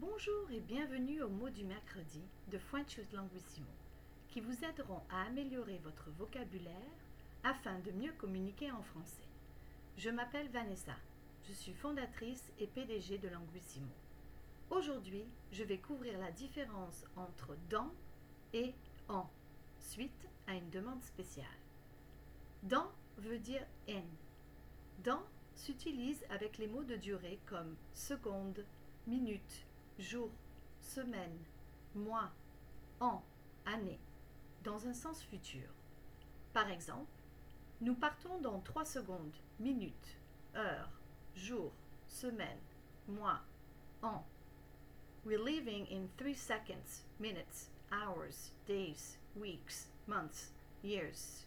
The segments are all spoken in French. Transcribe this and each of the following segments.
Bonjour et bienvenue aux mots du mercredi de French Languissimo, qui vous aideront à améliorer votre vocabulaire afin de mieux communiquer en français. Je m'appelle Vanessa, je suis fondatrice et PDG de Languissimo. Aujourd'hui, je vais couvrir la différence entre dans et en, suite à une demande spéciale. Dans veut dire en. Dans s'utilise avec les mots de durée comme seconde, minute, jour, semaine, mois, an, année, dans un sens futur. Par exemple, nous partons dans 3 secondes, minutes, heures, jours, semaines, mois, an. We're leaving in 3 seconds, minutes, hours, days, weeks, months, years.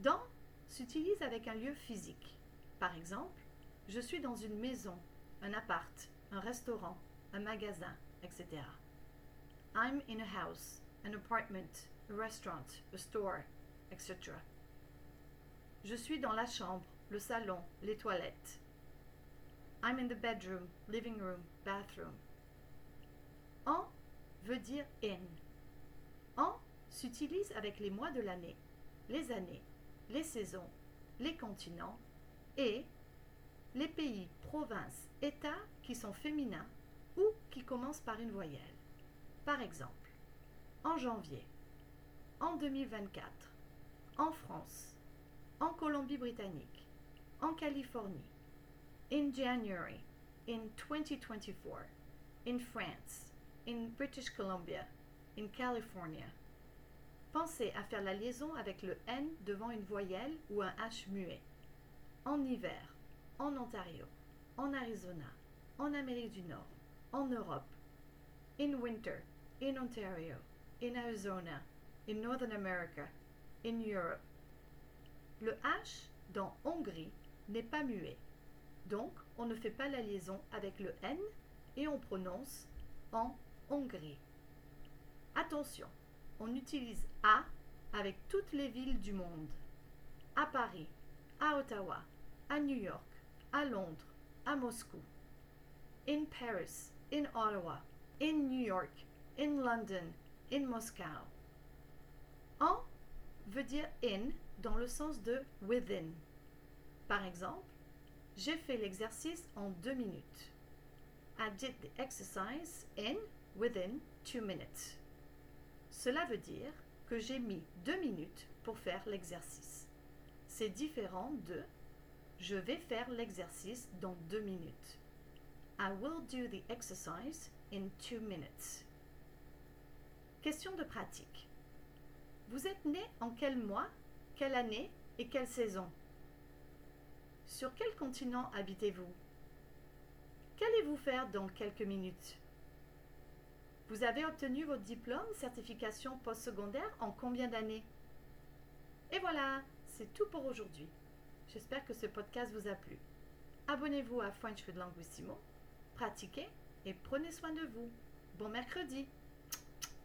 Dans s'utilise avec un lieu physique. Par exemple, je suis dans une maison, un appart, un restaurant, un magasin, etc. I'm in a house, an apartment, a restaurant, a store, etc. Je suis dans la chambre, le salon, les toilettes. I'm in the bedroom, living room, bathroom. En veut dire in. En s'utilise avec les mois de l'année, les années, les saisons, les continents et les pays, provinces, États qui sont féminins ou qui commencent par une voyelle. Par exemple, en janvier, en 2024, en France, en Colombie-Britannique, en Californie, in January, in 2024, in France, in British Columbia, in California. Pensez à faire la liaison avec le N devant une voyelle ou un H muet. En hiver, en Ontario, en Arizona, en Amérique du Nord, en Europe. In winter, in Ontario, in Arizona, in Northern America, in Europe. Le H dans Hongrie n'est pas muet. Donc, on ne fait pas la liaison avec le N et on prononce en Hongrie. Attention, on utilise A avec toutes les villes du monde. À Paris, à Ottawa, à New York, à Londres, à Moscou. In Paris, in Ottawa, in New York, in London, in Moscow. En veut dire in dans le sens de within. Par exemple, j'ai fait l'exercice en deux minutes. I did the exercise in within two minutes. Cela veut dire que j'ai mis deux minutes pour faire l'exercice. C'est différent de je vais faire l'exercice dans deux minutes. I will do the exercise in two minutes. Question de pratique. Vous êtes né en quel mois, quelle année et quelle saison? Sur quel continent habitez-vous? Qu'allez-vous faire dans quelques minutes? Vous avez obtenu votre diplôme, certification postsecondaire en combien d'années? Et voilà, c'est tout pour aujourd'hui. J'espère que ce podcast vous a plu. Abonnez-vous à French with Languissimo, pratiquez et prenez soin de vous. Bon mercredi